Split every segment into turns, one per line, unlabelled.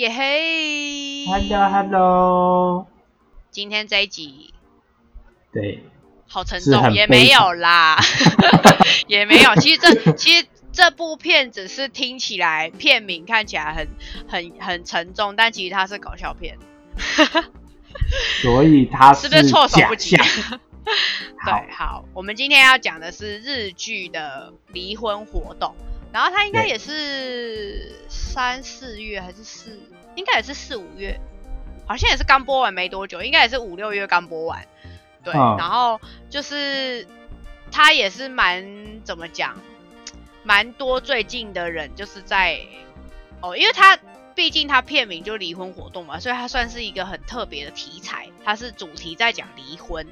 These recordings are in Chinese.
耶嘿
Hello Hello，
今天这一集
对，
好沉重，也没有啦，也没有。其实这其实这部片只是听起来片名看起来很很很沉重，但其实它是搞笑片，
所以它
是不是措手不及？对，好，我们今天要讲的是日剧的离婚活动，然后他应该也是三四月还是四，应该也是四五月，好像也是刚播完没多久，应该也是五六月刚播完。对，
嗯
然后就是他也是蛮怎么讲，蛮多最近的人就是在哦，因为他毕竟他片名就离婚活动嘛，所以他算是一个很特别的题材，它是主题在讲离婚，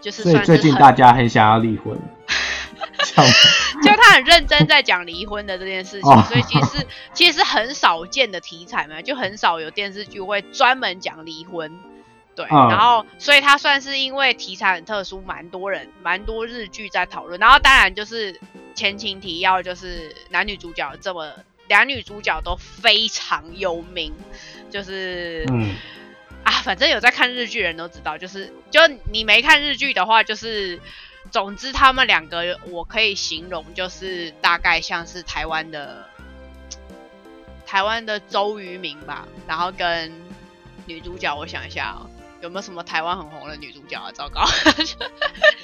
就是
所以
算是很
最近大家很想要离婚，
就他很认真在讲离婚的这件事情，
哦
所以其实其实是很少见的题材嘛，就很少有电视剧会专门讲离婚。对，
嗯
然后所以他算是因为题材很特殊，蛮多人蛮多日剧在讨论。然后当然就是前情提要，就是男女主角这么两女主角都非常有名，就是
嗯，
啊，反正有在看日剧的人都知道，就是就你没看日剧的话，就是总之他们两个我可以形容就是大概像是台湾的 台湾的周渝民吧，然后跟女主角，我想一下、哦。有没有什么台湾很红的女主角啊？糟糕，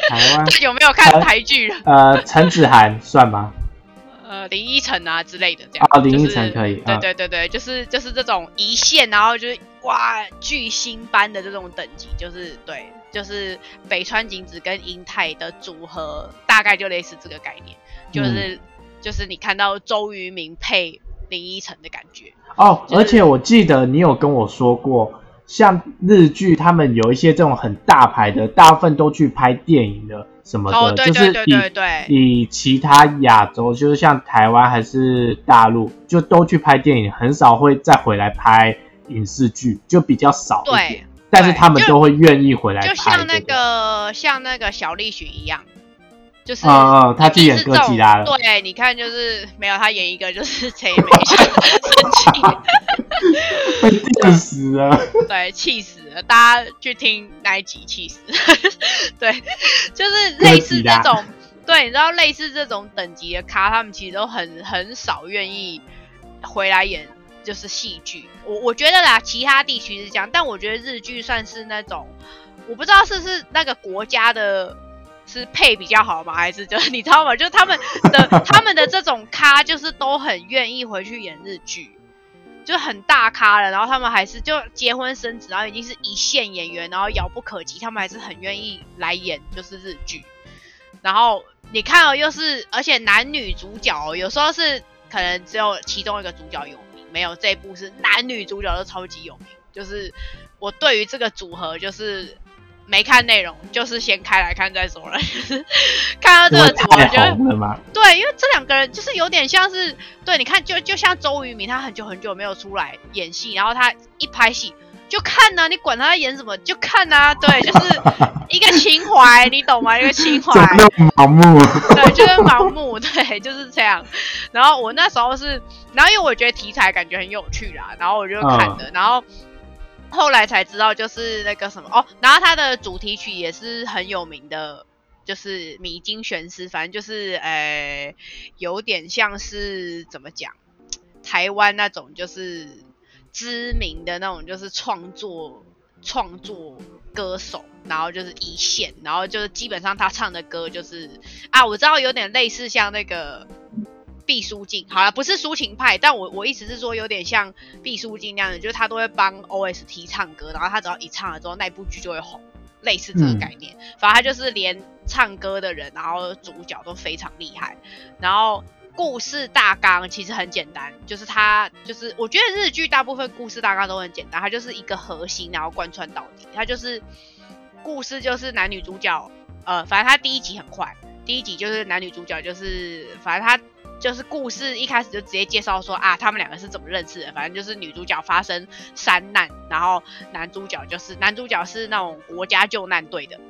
台湾
有没有看台剧？
呃陈子涵算吗？
呃，林依晨啊之类的这样。
哦林依晨可以
对
嗯
对对对，就是就是这种一线，然后就是哇巨星般的这种等级，就是对，就是北川景子跟银泰的组合，大概就类似这个概念，就是、就是你看到周渝民配林依晨的感觉。
哦，
就是
而且我记得你有跟我说过，像日剧他们有一些这种很大牌的，大部分都去拍电影的什么的，
哦，对
就是
对对
以
对对，
以其他亚洲，就是像台湾还是大陆，就都去拍电影，很少会再回来拍影视剧，就比较少一点
对。
但是他们都会愿意回来拍、
就像那个像那个小栗旬一样，就是
嗯嗯他去演哥吉拉了
对，你看就是没有他演一个就是谁也没想生气，
被电死了。
对，气死了！大家去听那一集，气死了。对，就是类似这种，对，你知道类似这种等级的咖，他们其实都很很少愿意回来演就是戏剧。我我觉得啦，其他地区是这样，但我觉得日剧算是那种，我不知道是不是那个国家的。是配比较好吗？还是就是你知道吗？就他们的他们的这种咖，就是都很愿意回去演日剧。就很大咖了，然后他们还是就结婚生子，然后已经是一线演员，然后遥不可及，他们还是很愿意来演就是日剧。然后你看哦，又是而且男女主角哦，有时候是可能只有其中一个主角有，没有这一部是男女主角都超级有名。就是我对于这个组合就是没看内容，就是先开来看再说了。看到这个组合
太
就？对，因为这两个人就是有点像是，对，你看，就就像周渝民，他很久很久没有出来演戏，然后他一拍戏就看呐、你管他在演什么就看呐、对，就是一个情怀，你懂吗？一个情怀
盲目？
对，就是盲目，对，就是这样。然后我那时候是，然后因为我觉得题材感觉很有趣啦，然后我就看的，然后后来才知道就是那个什么哦，然后它的主题曲也是很有名的，就是米津玄师，反正就是呃，有点像是怎么讲，台湾那种就是知名的那种就是创作创作歌手，然后就是一线，然后就是基本上他唱的歌就是啊，我知道有点类似像那个毕书尽，好了，不是抒情派，但我我意思是说有点像毕书尽那样的，就是他都会帮 OST 唱歌，然后他只要一唱了之后，那部剧就会红，类似这个概念。反正他就是连唱歌的人，然后主角都非常厉害，然后。故事大纲其实很简单，就是它就是我觉得日剧大部分故事大纲都很简单，它就是一个核心，然后贯穿到底。它就是故事就是男女主角，呃，反正它第一集很快，第一集就是男女主角就是反正他就是故事一开始就直接介绍说啊，他们两个是怎么认识的。反正就是女主角发生山难，然后男主角就是男主角是那种国家救难队的，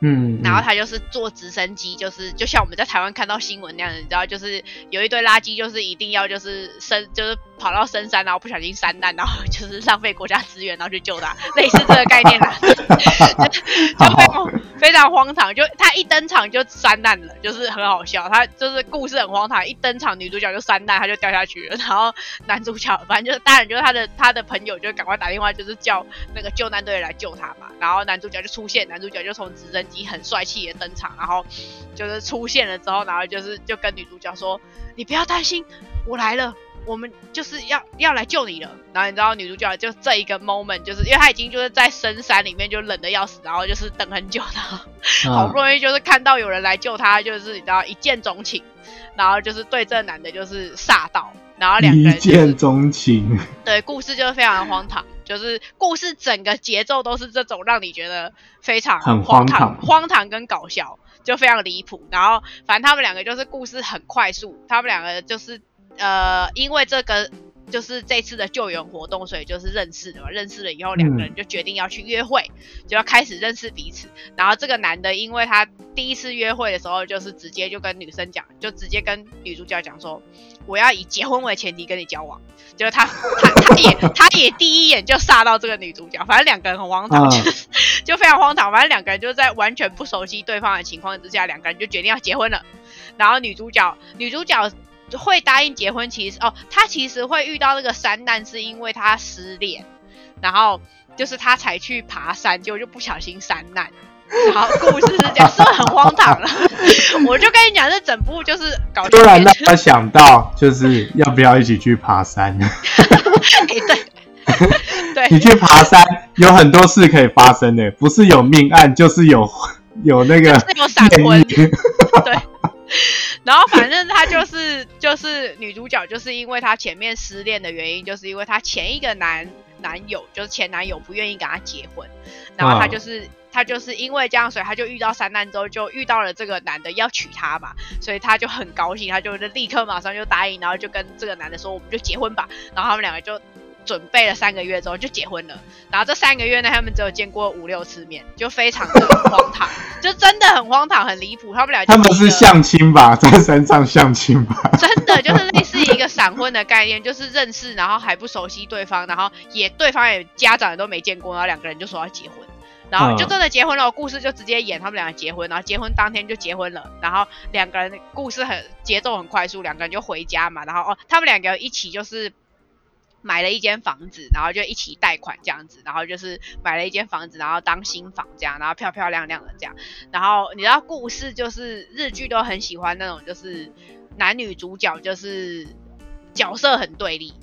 嗯，
然后他就是坐直升机，就是就像我们在台湾看到新闻那样的，你知道，就是有一堆垃圾，就是一定要就是深，就是跑到深山，然后不小心山难，然后 就是浪费国家资源，然后去救他，类似这个概念啊，就非常非常荒唐。就他一登场就山难了，就是很好笑。他就是故事很荒唐，一登场女主角就山难，他就掉下去了。然后男主角反正就是当然就是他的他的朋友就赶快打电话，就是叫那个救难队来救他嘛。然后男主角就出现，男主角就从直升机很帅气的登场，然后就是出现了之后，然后就是就跟女主角说：“你不要担心，我来了，我们就是要要来救你了。”然后你知道女主角就这一个 moment，就是因为她已经就是在深山里面就冷的要死，然后就是等很久，然 后好不容易就是看到有人来救她，就是你知道一见钟情，然后就是对这男的就是煞到，然后两个人
一见钟情，
对，故事就是非常的荒唐。就是故事整个节奏都是这种让你觉得非常
很
荒
唐、
荒唐跟搞笑，就非常离谱。然后反正他们两个就是故事很快速，他们两个就是呃，因为这个就是这次的救援活动，所以就是认识的嘛。认识了以后，两个人就决定要去约会，就要开始认识彼此。然后这个男的，因为他第一次约会的时候，就是直接就跟女生讲，就直接跟女主角讲说，我要以结婚为前提跟你交往。就是他，他他也他也第一眼就杀到这个女主角，反正两个人很荒唐，就 就非常荒唐。反正两个人就在完全不熟悉对方的情况之下，两个人就决定要结婚了。然后女主角女主角会答应结婚，其实哦，他其实会遇到那个山难，是因为他失恋，然后就是他才去爬山，结果就不小心山难。然后故事是这样，是不是很荒唐了？我就跟你讲，这整部就是搞。
突然让我想到，就是要不要一起去爬山？
对，对，
你去爬山有很多事可以发生的，不是有命案，就是有有那个
有闪婚。对，然后反正他就是就是女主角，就是因为她前面失恋的原因，就是因为她前一个男男友就是前男友不愿意跟她结婚，然后她就是。她就是因为这样，所以她就遇到三难之后，就遇到了这个男的要娶她嘛，所以她就很高兴，她就立刻马上就答应，然后就跟这个男的说，我们就结婚吧。然后他们两个就准备了三个月之后就结婚了。然后这三个月呢，他们只有见过五六次面，就非常的荒唐，就真的很荒唐，很离谱。他们俩
他们是相亲吧，在山上相亲吧？
真的就是类似一个闪婚的概念，就是认识，然后还不熟悉对方，然后也对方也家长也都没见过，然后两个人就说要结婚。然后就真的结婚了，故事就直接演他们两个结婚，然后结婚当天就结婚了，然后两个人故事很节奏很快速，两个人就回家嘛，然后哦，他们两个一起就是买了一间房子，然后就一起贷款这样子，然后就是买了一间房子，然后当新房这样，然后漂漂亮亮的这样，然后你知道故事就是日剧都很喜欢那种就是男女主角就是角色很对立，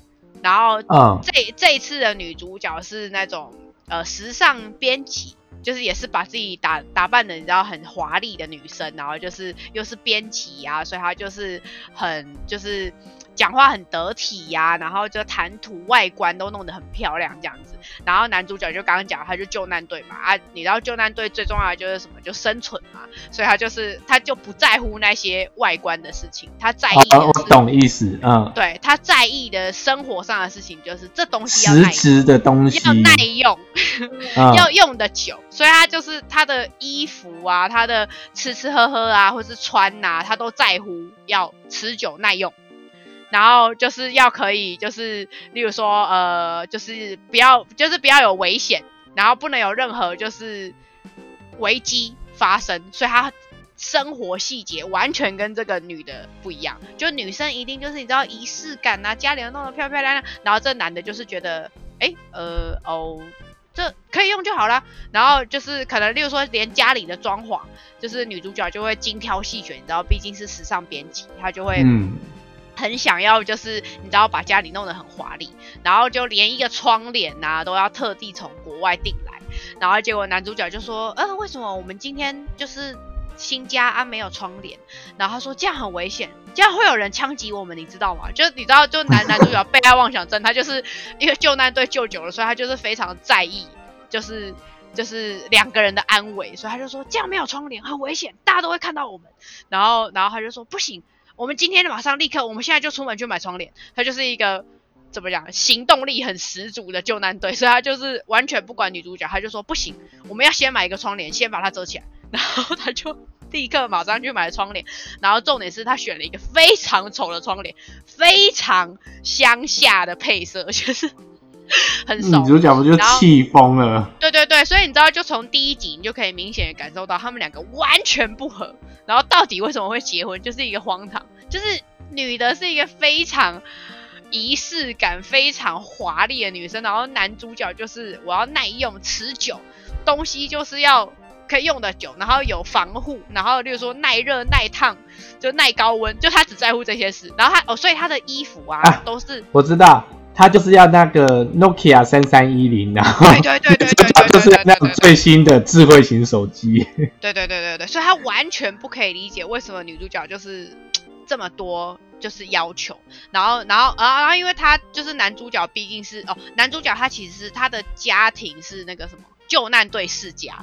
然后这这一次的女主角是那种。呃，时尚编辑就是也是把自己打打扮的你知道很华丽的女生，然后就是又是编辑啊，所以她就是很就是。讲话很得体呀，然后就谈吐外观都弄得很漂亮这样子。然后男主角就刚刚讲，他就救难队嘛啊，你知道救难队最重要的就是什么？就生存嘛。所以他就是他就不在乎那些外观的事情，他在意的。
我懂意思，嗯。
对他在意的生活上的事情就是这东西要
实质的东西
要耐用，要用的久。所以他就是他的衣服啊，他的吃吃喝喝啊，或是穿呐，他都在乎要持久耐用。然后就是要可以，就是例如说，呃，就是不要，就是不要有危险，然后不能有任何就是危机发生，所以他生活细节完全跟这个女的不一样。就女生一定就是你知道仪式感啊，家里要弄得漂漂亮亮，然后这男的就是觉得，哎，呃，哦，这可以用就好了。然后就是可能例如说连家里的装潢，就是女主角就会精挑细选，你知道，毕竟是时尚编辑，她就会。很想要，就是你知道把家里弄得很华丽，然后就连一个窗帘呐都要特地从国外订来，然后结果男主角就说，呃，为什么我们今天就是新家啊没有窗帘？然后他说这样很危险，这样会有人枪击我们，你知道吗？就你知道，就男男主角被害妄想症，他就是因为救难队救久了，所以他就是非常在意，就是就是两个人的安危，所以他就说这样没有窗帘很危险，大家都会看到我们。然后然后他就说不行。我们今天马上立刻，我们现在就出门去买窗帘。他就是一个怎么讲，行动力很十足的救难队，所以他就是完全不管女主角，他就说不行，我们要先买一个窗帘，先把它遮起来。然后他就立刻马上去买窗帘，然后重点是他选了一个非常丑的窗帘，非常乡下的配色，就是 很
女
熟。
主角不就气疯了？
对对对，所以你知道，就从第一集你就可以明显的感受到他们两个完全不合，然后到底为什么会结婚，就是一个荒唐，就是女的是一个非常仪式感非常华丽的女生，然后男主角就是我要耐用持久，东西就是要可以用的久，然后有防护，然后例如说耐热耐烫，就耐高温，就他只在乎这些事，然后他哦，所以他的衣服啊
啊
都是
我知道，他就是要那个 Nokia 三三一零，然后
对对对对对对
就是那种最新的智慧型手机。
对对对对对，所以他完全不可以理解为什么女主角就是 这么多就是要求，然后然后啊然后因为他就是男主角毕竟是哦，男主角他其实是他的家庭是那个什么救难队世家，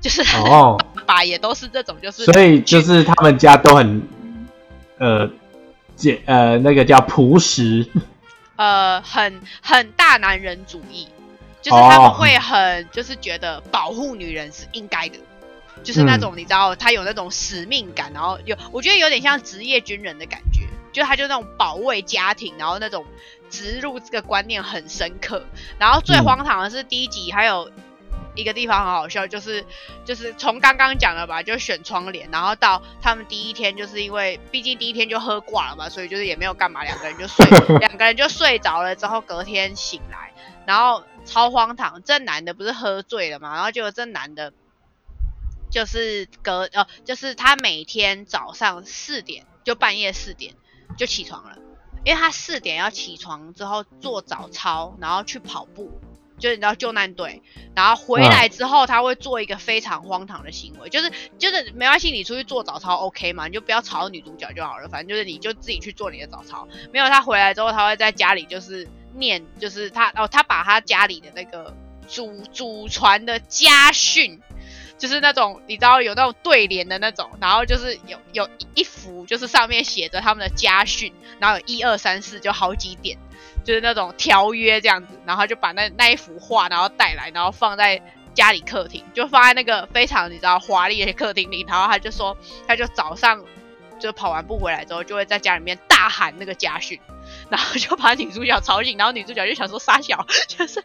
就是他的
哦，
爸爸也都是这种就是
所以就是他们家都很呃简呃那个叫朴实，
呃很很大男人主义，就是他们会很就是觉得保护女人是应该的。就是那种你知道，他有那种使命感，然后有我觉得有点像职业军人的感觉，就他就那种保卫家庭，然后那种植入这个观念很深刻。然后最
嗯
荒唐的是第一集还有一个地方很好笑，就是就是从刚刚讲的吧，就选窗帘，然后到他们第一天，就是因为毕竟第一天就喝挂了嘛，所以就是也没有干嘛，两个人就睡，两个人就睡着了之后，隔天醒来，然后超荒唐，这男的不是喝醉了嘛，然后结果这男的。就是隔呃，就是他每天早上四点，就半夜四点就起床了，因为他四点要起床之后做早操，然后去跑步，就是你知道救难队，然后回来之后他会做一个非常荒唐的行为，就是就是没关系，你出去做早操 OK 嘛，你就不要吵女主角就好了，反正就是你就自己去做你的早操。没有他回来之后，他会在家里就是念，就是他哦，他把他家里的那个祖祖传的家训。就是那种你知道有那种对联的那种，然后就是有有一幅就是上面写着他们的家训，然后有一二三四就好几点，就是那种条约这样子，然后就把那那一幅画然后带来，然后放在家里客厅，就放在那个非常你知道华丽的客厅里，然后他就说他就早上就跑完步回来之后，就会在家里面大喊那个家训。然后就把女主角吵醒，然后女主角就想说傻小，就是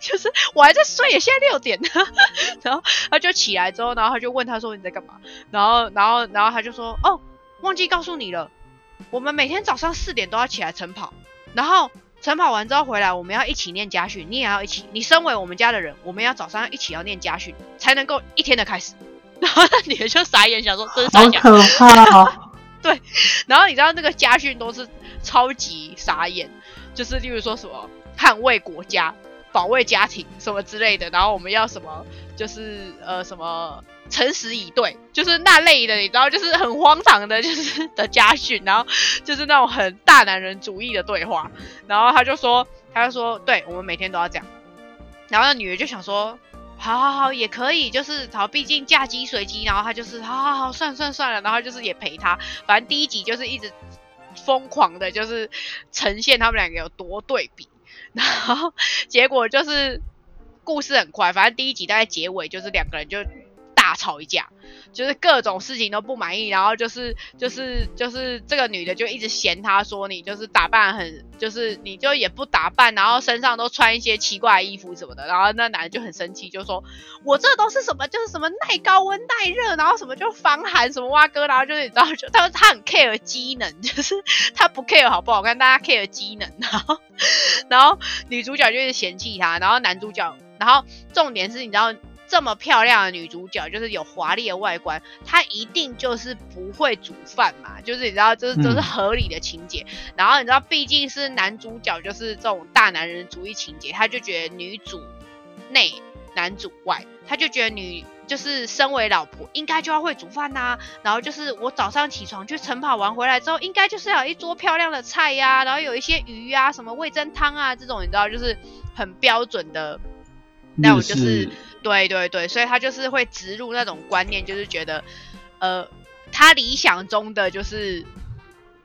就是我还在睡，现在六点呢。然后他就起来之后，然后他就问他说你在干嘛？然后然后然后他就说哦，忘记告诉你了，我们每天早上四点都要起来晨跑，然后晨跑完之后回来，我们要一起念家训，你也要一起。你身为我们家的人，我们要早上一起要念家训，才能够一天的开始。然后那女的就傻眼，想说这是傻小。
好可怕哦！
然后你知道那个家训都是超级傻眼，就是例如说什么捍卫国家、保卫家庭什么之类的，然后我们要什么就是呃什么诚实以对，就是那类的，你知道，就是很荒唐的，就是的家训，然后就是那种很大男人主义的对话，然后他就说，他就说，对我们每天都要这样，然后那女的就想说。好好好，也可以，就是好，毕竟嫁鸡随鸡，然后他就是好好好，算算算了，然后就是也陪他，反正第一集就是一直疯狂的，就是呈现他们两个有多对比，然后结果就是故事很快，反正第一集大概结尾就是两个人就大吵一架，就是各种事情都不满意，然后就是就是就是这个女的就一直嫌他说你就是打扮很，就是你就也不打扮，然后身上都穿一些奇怪的衣服什么的，然后那男的就很生气，就说我这都是什么，就是什么耐高温耐热，然后什么就防寒什么蛙哥，然后就是你知道，就 他他很 care 机能，就是他不 care 好不好看，大家 care 机能，然后 然后女主角就是嫌弃他，然后男主角，然后重点是你知道。这么漂亮的女主角，就是有华丽的外观，她一定就是不会煮饭嘛，就是你知道，这是这是合理的情节。然后你知道，毕竟是男主角，就是这种大男人主义情节，他就觉得女主内男主外，他就觉得女就是身为老婆应该就要会煮饭呐、然后就是我早上起床去晨跑完回来之后，应该就是要有一桌漂亮的菜呀、然后有一些鱼啊，什么味噌汤啊这种，你知道，就是很标准的。那我就是对对对，所以他就是会植入那种观念，就是觉得，呃，他理想中的就是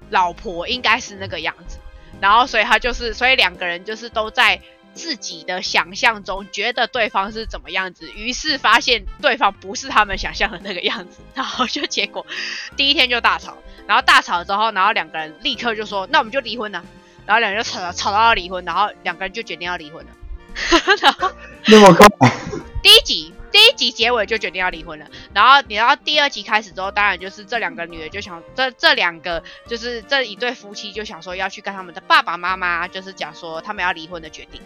老婆应该是那个样子，然后所以他就是，所以两个人就是都在自己的想象中觉得对方是怎么样子，于是发现对方不是他们想象的那个样子，然后就结果第一天就大吵，然后大吵之后，然后两个人立刻就说那我们就离婚了，然后两人就吵吵到要离婚，然后两个人就决定要离婚了，然后
那么快，
第一集。第一集结尾就决定要离婚了，然后你到第二集开始之后，当然就是这两个女的就想，这这两个就是这一对夫妻就想说要去跟他们的爸爸妈妈，就是讲说他们要离婚的决定。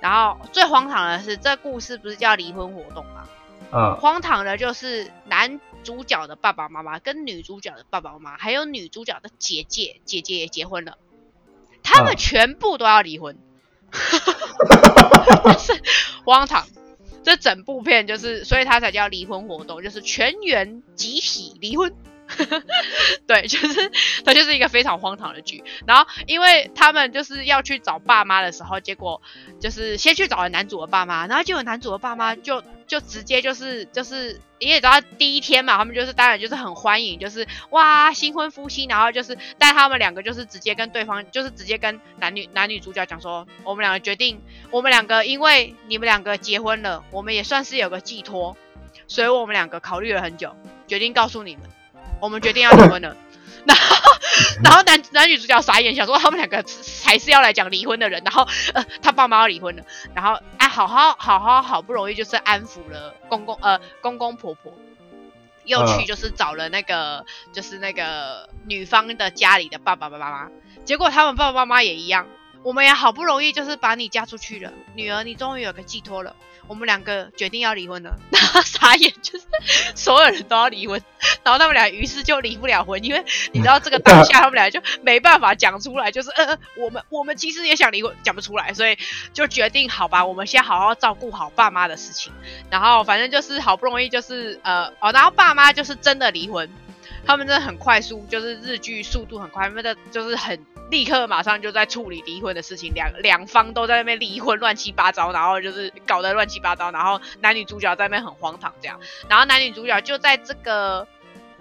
然后最荒唐的是，这故事不是叫离婚活动吗？
嗯，
荒唐的就是男主角的爸爸妈妈跟女主角的爸爸妈妈，还有女主角的姐姐，姐姐也结婚了，他们全部都要离婚，哈哈哈是荒唐。这整部片就是，所以它才叫离婚活动，就是全员集体离婚。对，就是它就是一个非常荒唐的剧。然后，因为他们就是要去找爸妈的时候，结果就是先去找了男主的爸妈，然后结果男主的爸妈就就直接就是就是你也知道第一天嘛，他们就是当然就是很欢迎，就是哇新婚夫妻，然后就是但他们两个就是直接跟对方就是直接跟男女男女主角讲说，我们两个决定，我们两个因为你们两个结婚了，我们也算是有个寄托，所以我们两个考虑了很久，决定告诉你们。我们决定要离婚了，然后，然后男男女主角傻眼，想说他们两个才是要来讲离婚的人，然后，呃，他爸妈要离婚了，然后，哎，好好好好好不容易就是安抚了公公，呃，公公婆婆，又去就是找了那个就是那个女方的家里的爸爸妈妈，结果他们爸爸妈妈也一样。我们也好不容易就是把你嫁出去了，女儿，你终于有个寄托了。我们两个决定要离婚了，然后傻眼，就是所有人都要离婚，然后他们俩于是就离不了婚，因为你知道这个当下他们俩就没办法讲出来，就是呃，我们我们其实也想离婚，讲不出来，所以就决定好吧，我们先好好照顾好爸妈的事情，然后反正就是好不容易就是呃哦，然后爸妈就是真的离婚。他们真的很快速，就是日剧速度很快，他们的就是很立刻马上就在处理离婚的事情，两两方都在那边离婚乱七八糟，然后就是搞得乱七八糟，然后男女主角在那边很荒唐这样，然后男女主角就在这个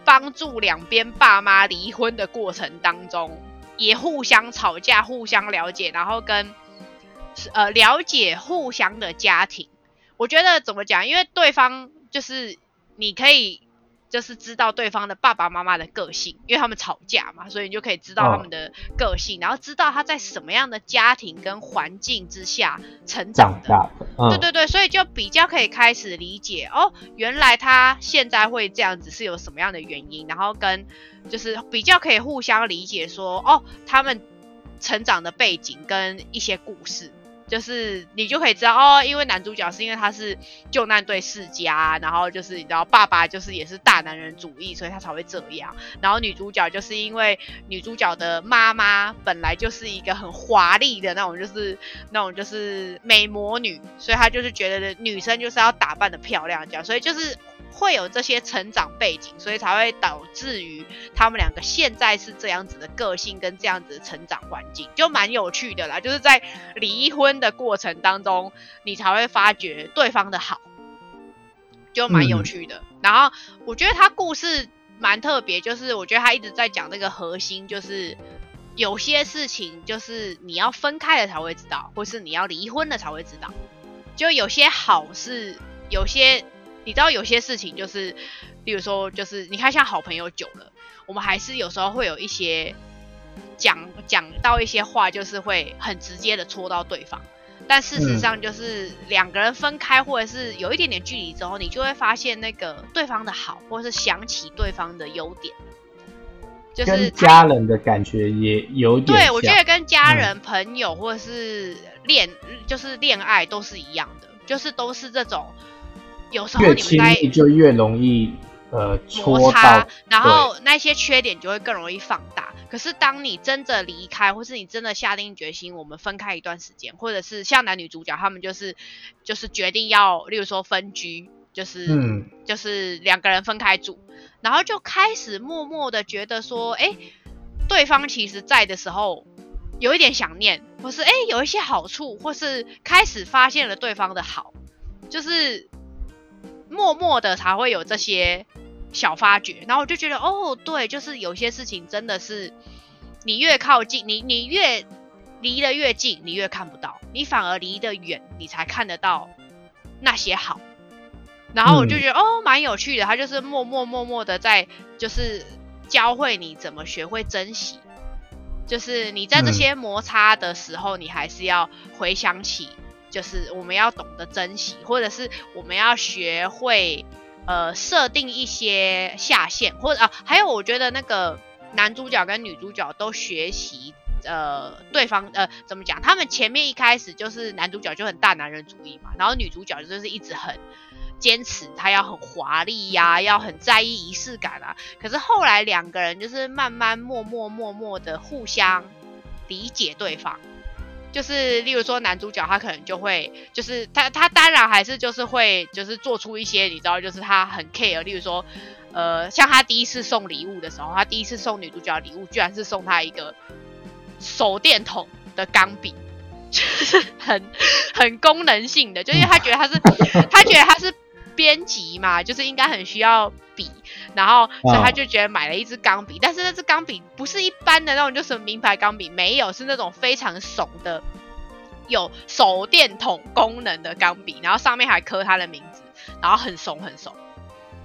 帮助两边爸妈离婚的过程当中，也互相吵架，互相了解，然后跟呃了解互相的家庭。我觉得怎么讲？因为对方就是你可以。就是知道对方的爸爸妈妈的个性，因为他们吵架嘛，所以你就可以知道他们的个性，然后知道他在什么样的家庭跟环境之下成长的。对对对，所以就比较可以开始理解哦，原来他现在会这样子是有什么样的原因，然后跟就是比较可以互相理解说哦，他们成长的背景跟一些故事。就是你就可以知道哦，因为男主角是因为他是救难队世家，然后就是你知道爸爸就是也是大男人主义，所以他才会这样。然后女主角就是因为女主角的妈妈本来就是一个很华丽的那种，就是那种就是美魔女，所以她就是觉得女生就是要打扮的漂亮这样，所以就是。会有这些成长背景，所以才会导致于他们两个现在是这样子的个性跟这样子的成长环境，就蛮有趣的啦。就是在离婚的过程当中，你才会发觉对方的好，就蛮有趣的。然后我觉得他故事蛮特别，就是我觉得他一直在讲那个核心，就是有些事情就是你要分开了才会知道，或是你要离婚了才会知道。就有些好是有些。你知道有些事情就是，比如说，就是你看像好朋友久了，我们还是有时候会有一些讲讲到一些话，就是会很直接的戳到对方。但事实上，就是两个人分开或者是有一点点距离之后，你就会发现那个对方的好，或者是想起对方的优点，
就是家人的感觉也有点。
对，我觉得跟家人、朋友或者是恋，就是恋爱都是一样的，就是都是这种。有时候你们在
就越容易呃
摩擦，然后那些缺点就会更容易放大。可是当你真的离开，或是你真的下定决心，我们分开一段时间，或者是像男女主角他们就是就是决定要，例如说分居，就是嗯，就是两个人分开住，然后就开始默默的觉得说，哎，对方其实在的时候有一点想念，或是哎有一些好处，或是开始发现了对方的好，就是。默默的才会有这些小发掘，然后我就觉得，哦，对，就是有些事情真的是你越靠近，你你越离得越近，你越看不到，你反而离得远，你才看得到那些好。然后我就觉得哦，蛮有趣的，他就是默默默默的在，就是教会你怎么学会珍惜。就是你在这些摩擦的时候，你还是要回想起，就是我们要懂得珍惜，或者是我们要学会呃设定一些下限，或者啊，还有我觉得那个男主角跟女主角都学习呃对方呃怎么讲，他们前面一开始就是男主角就很大男人主义嘛，然后女主角就是一直很。坚持他要很华丽呀，要很在意仪式感啊。可是后来两个人就是慢慢默默默默的互相理解对方。就是例如说男主角他可能就会，就是他他当然还是就是会就是做出一些你知道，就是他很 care。例如说，呃，像他第一次送礼物的时候，他第一次送女主角礼物，居然是送她一个手电筒的钢笔，就是很很功能性的，就因为他觉得他是他觉得他是。编辑嘛，就是应该很需要笔，然后所以他就觉得买了一支钢笔，但是那支钢笔不是一般的那种，就是名牌钢笔，没有，是那种非常怂的，有手电筒功能的钢笔，然后上面还刻他的名字，然后很怂很怂，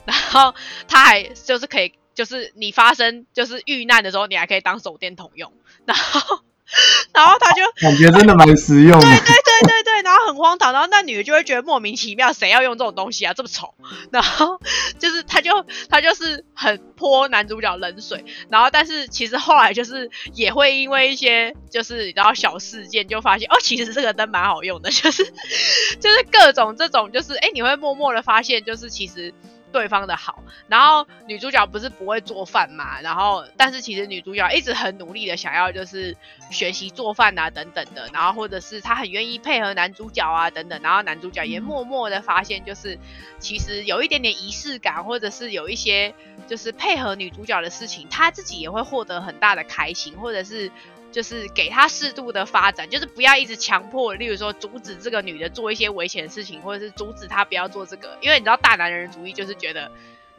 然后他还就是可以，就是你发生就是遇难的时候，你还可以当手电筒用，然后。然后他就
感觉真的蛮实用，对
对对对对，然后很荒唐，然后那女的就会觉得莫名其妙，谁要用这种东西啊，这么丑，然后就是他就他就是很泼男主角冷水，然后但是其实后来就是也会因为一些就是然后小事件就发现哦，其实这个灯蛮好用的，就是就是各种这种就是哎，你会默默的发现就是其实。对方的好，然后女主角不是不会做饭嘛，然后但是其实女主角一直很努力的想要就是学习做饭啊等等的，然后或者是她很愿意配合男主角啊等等，然后男主角也默默的发现就是其实有一点点仪式感，或者是有一些就是配合女主角的事情，他自己也会获得很大的开心，或者是。就是给他适度的发展，就是不要一直强迫，例如说阻止这个女的做一些危险的事情，或者是阻止她不要做这个，因为你知道大男人主义就是觉得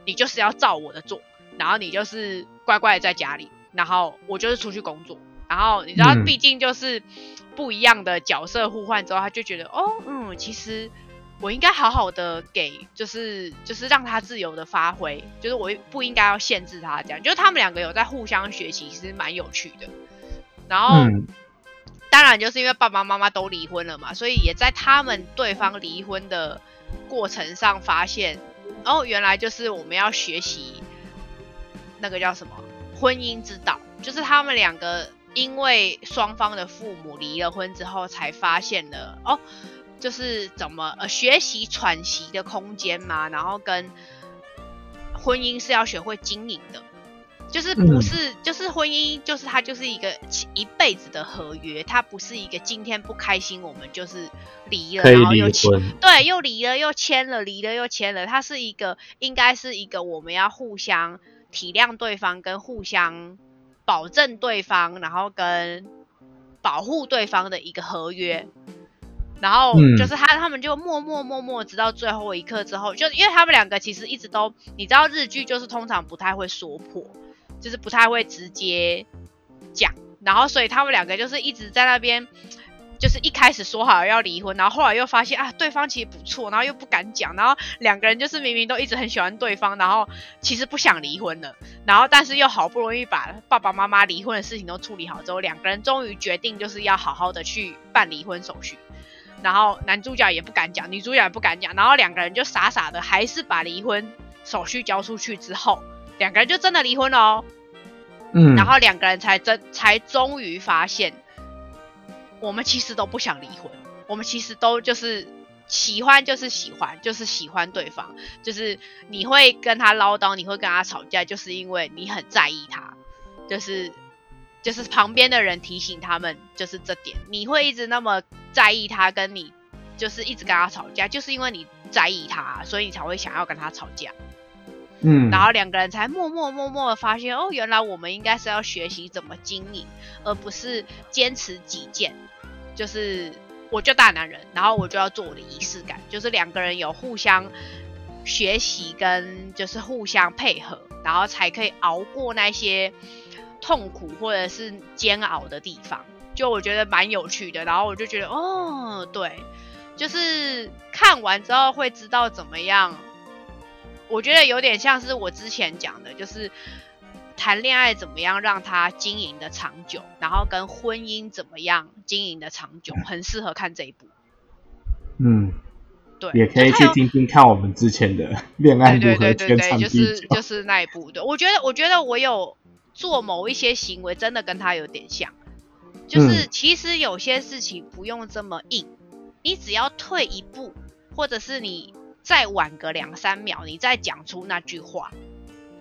你就是要照我的做，然后你就是乖乖的在家里，然后我就是出去工作，然后你知道毕竟就是不一样的角色互换之后，他就觉得哦，嗯，其实我应该好好的给，就是就是让他自由的发挥，就是我不应该要限制他这样，就是他们两个有在互相学习，其实蛮有趣的。然后，当然就是因为爸爸妈妈都离婚了嘛，所以也在他们对方离婚的过程上发现，哦，原来就是我们要学习那个叫什么婚姻之道，就是他们两个因为双方的父母离了婚之后，才发现了哦，就是怎么呃学习喘息的空间嘛，然后跟婚姻是要学会经营的。就是不是，就是婚姻，就是它就是一个一辈子的合约，它不是一个今天不开心我们就是离了，然后又签，对，又离了又签了，离了又签了，它是一个应该是一个我们要互相体谅对方，跟互相保证对方，然后跟保护对方的一个合约。然后就是他他们就默默默默直到最后一刻之后，就因为他们两个其实一直都，你知道日剧就是通常不太会说破。就是不太会直接讲，然后所以他们两个就是一直在那边，就是一开始说好要离婚，然后后来又发现啊对方其实不错，然后又不敢讲，然后两个人就是明明都一直很喜欢对方，然后其实不想离婚了，然后但是又好不容易把爸爸妈妈离婚的事情都处理好之后，两个人终于决定就是要好好的去办离婚手续，然后男主角也不敢讲，女主角也不敢讲，然后两个人就傻傻的还是把离婚手续交出去之后。两个人就真的离婚了哦，嗯，然后两个人才真才终于发现，我们其实都不想离婚，我们其实都就是喜欢，就是喜欢，就是喜欢对方，就是你会跟他唠叨，你会跟他吵架，就是因为你很在意他，就是就是旁边的人提醒他们，就是这点，你会一直那么在意他，跟你就是一直跟他吵架，就是因为你在意他，所以你才会想要跟他吵架。嗯，然后两个人才默默默默的发现，哦，原来我们应该是要学习怎么经营，而不是坚持己见。就是我就大男人，然后我就要做我的仪式感。就是两个人有互相学习跟就是互相配合，然后才可以熬过那些痛苦或者是煎熬的地方。就我觉得蛮有趣的。然后我就觉得，哦，对，就是看完之后会知道怎么样。我觉得有点像是我之前讲的，就是谈恋爱怎么样让它经营的长久，然后跟婚姻怎么样经营的长久，很适合看这一部。
嗯，
对，
也可以去听听看我们之前的 恋爱如何天长
地久，就是就是那一部。对，我觉得我觉得我有做某一些行为，真的跟他有点像，就是其实有些事情不用这么硬，你只要退一步，或者是你。再晚个两三秒，你再讲出那句话，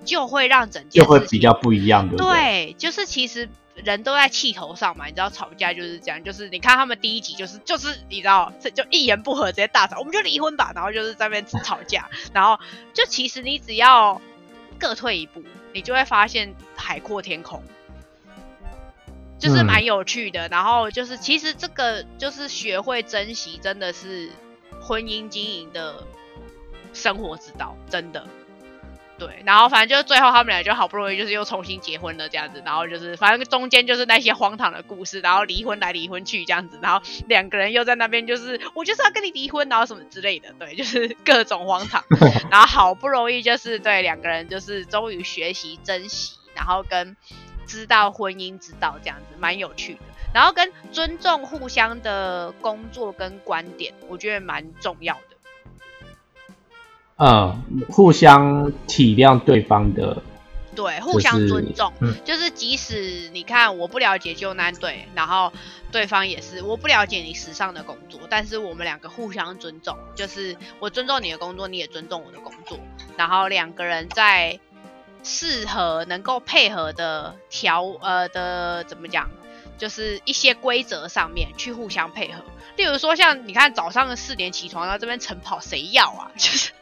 就会让整件
就会比较不一样的。
对，就是其实人都在气头上嘛，你知道吵架就是这样，就是你看他们第一集就是就是你知道这就一言不合直接大吵，我们就离婚吧，然后就是在那边吵架，然后就其实你只要各退一步，你就会发现海阔天空，就是蛮有趣的。然后就是其实这个就是学会珍惜，真的是婚姻经营的。生活之道，真的，对，然后反正就是最后他们俩就好不容易就是又重新结婚了这样子，然后就是反正中间就是那些荒唐的故事，然后离婚来离婚去这样子，然后两个人又在那边就是我就是要跟你离婚，然后什么之类的，对，就是各种荒唐，然后好不容易就是对两个人就是终于学习珍惜，然后跟知道婚姻之道这样子，蛮有趣的，然后跟尊重互相的工作跟观点，我觉得蛮重要的。
嗯，互相体谅对方的，
对，互相尊重，就是即使你看我不了解救难队，然后对方也是我不了解你时尚的工作，但是我们两个互相尊重，就是我尊重你的工作，你也尊重我的工作，然后两个人在适合能够配合的调呃的怎么讲，就是一些规则上面去互相配合。例如说，像你看早上四点起床，然后这边晨跑，谁要啊？就是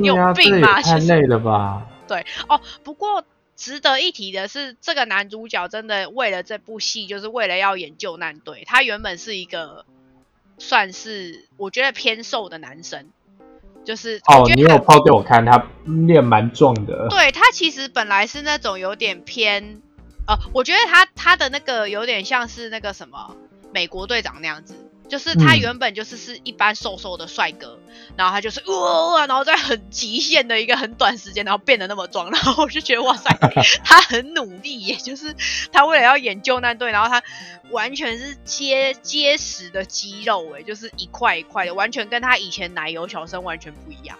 你有病吗？
太累了吧？
对哦。不过值得一提的是，这个男主角真的为了这部戏，就是为了要演救难队。他原本是一个算是我觉得偏瘦的男生，就是
哦，你有抛给我看，他练蛮壮的。
对他其实本来是那种有点偏呃，我觉得他他的那个有点像是那个什么美国队长那样子。就是他原本就是是一般瘦瘦的帅哥，然后他就是哇，然后在很极限的一个很短时间，然后变得那么壮，然后我就觉得哇塞，他很努力耶，就是他为了要演救难队，然后他完全是结结实的肌肉哎，就是一块一块的，完全跟他以前奶油小生完全不一样，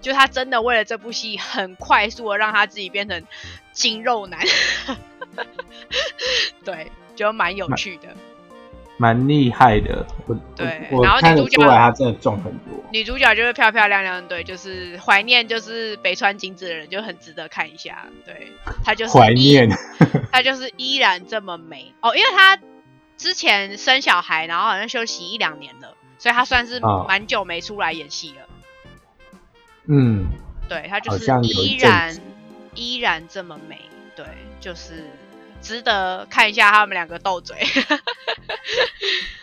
就他真的为了这部戏很快速的让他自己变成筋肉男，对，就蛮有趣的。
蛮厉害的，我
对，
然后女主角她真的重很多。
女主角就是漂漂亮亮，对，就是怀念就是北川景子的人就很值得看一下，对，她就是
怀念，
她就是依然这么美哦，因为她之前生小孩，然后好像休息一两年了，所以她算是蛮久没出来演戏了。
嗯，
对，她就是依然依然这么美，对，就是。值得看一下他们两个斗嘴。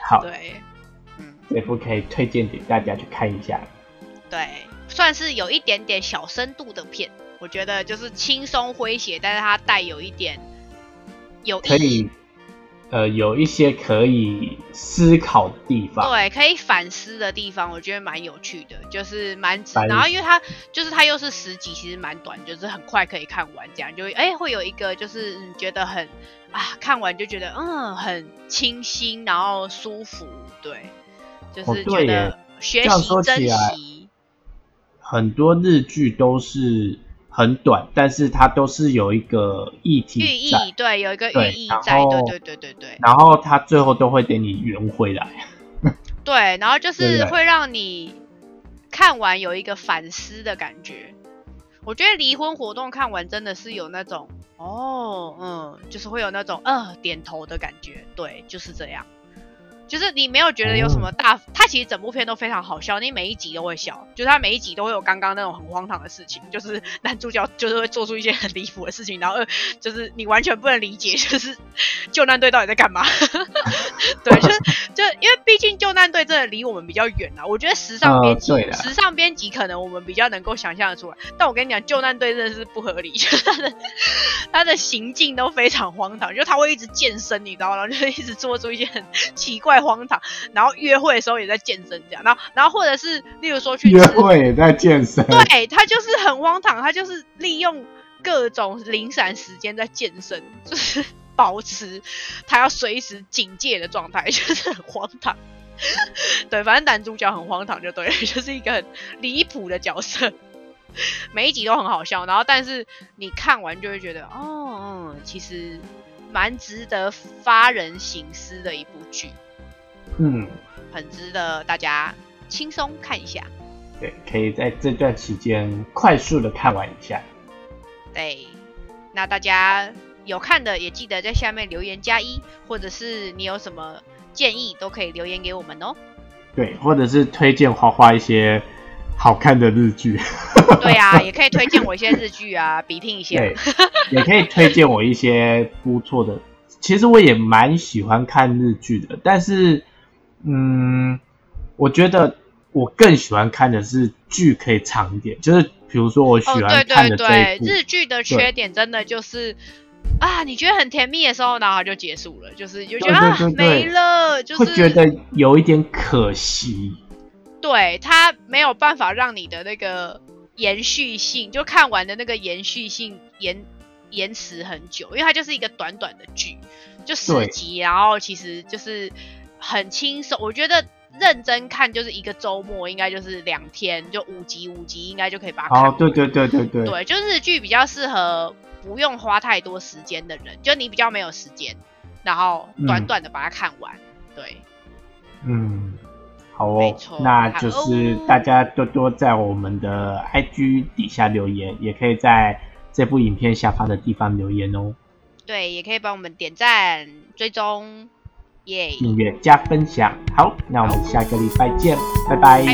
好，
对，
嗯，这部可以推荐给大家去看一下。
对，算是有一点点小深度的片，我觉得就是轻松诙谐，但是它带有一点有
可以。呃，有一些可以思考的地方，
对，可以反思的地方，我觉得蛮有趣的，就是蛮值。然后因为它就是它又是十集，其实蛮短，就是很快可以看完，这样就哎会有一个就是觉得很啊，看完就觉得嗯很清新，然后舒服，对，就是觉得学习珍惜。
很多日剧都是。很短，但是它都是有一个
寓
意，
对，有一个寓意在，对对对对对。
然后它最后都会给你圆回来。
对，然后就是会让你看完有一个反思的感觉。我觉得离婚活动看完真的是有那种哦，嗯，就是会有那种呃点头的感觉。对，就是这样。就是你没有觉得有什么大，他其实整部片都非常好笑，你每一集都会笑，就是他每一集都会有刚刚那种很荒唐的事情，就是男主角就是会做出一些很离谱的事情，然后就是你完全不能理解，就是救难队到底在干嘛？对，就是就因为毕竟救难队真的离我们比较远啊，我觉得时尚编辑，时尚编辑可能我们比较能够想象的出来，但我跟你讲，救难队真的是不合理，就是他的他的行径都非常荒唐，就他会一直健身，你知道吗？就一直做出一些很奇怪荒唐，然后约会的时候也在健身这样，然后然后或者是例如说去
约会也在健身，
对他就是很荒唐，他就是利用各种零散时间在健身，就是。保持他要随时警戒的状态，就是很荒唐。对，反正男主角很荒唐就对了，就是一个很离谱的角色。每一集都很好笑，然后但是你看完就会觉得，哦，嗯其实蛮值得发人省思的一部剧。
嗯，
很值得大家轻松看一下。
对，可以在这段期间快速的看完一下。
对，那大家。有看的也记得在下面留言加一，或者是你有什么建议都可以留言给我们哦。
对，或者是推荐花花一些好看的日剧。
对啊，也可以推荐我一些日剧啊，比拼一下。
对，也可以推荐我一些不错的。其实我也蛮喜欢看日剧的，但是，嗯，我觉得我更喜欢看的是剧可以长一点，就是比如说我喜欢看的这一部
日剧的缺点，真的就是。啊，你觉得很甜蜜的时候，然后就结束了，就是就觉得啊没了，就是
会觉得有一点可惜。
对，它没有办法让你的那个延续性，就看完的那个延续性延延迟很久，因为它就是一个短短的剧，就十集，然后其实就是很轻松。我觉得认真看就是一个周末，应该就是两天，就五集五集，应该就可以把它看。哦，
对对对对对，
对，就日剧比较适合。不用花太多时间的人，就你比较没有时间，然后短短的把它看完，对，
嗯，好哦，那就是大家多多在我们的 IG 底下留言，也可以在这部影片下方的地方留言哦。
对，也可以帮我们点赞、追踪、
订阅加分享。好，那我们下个礼拜见，
拜拜。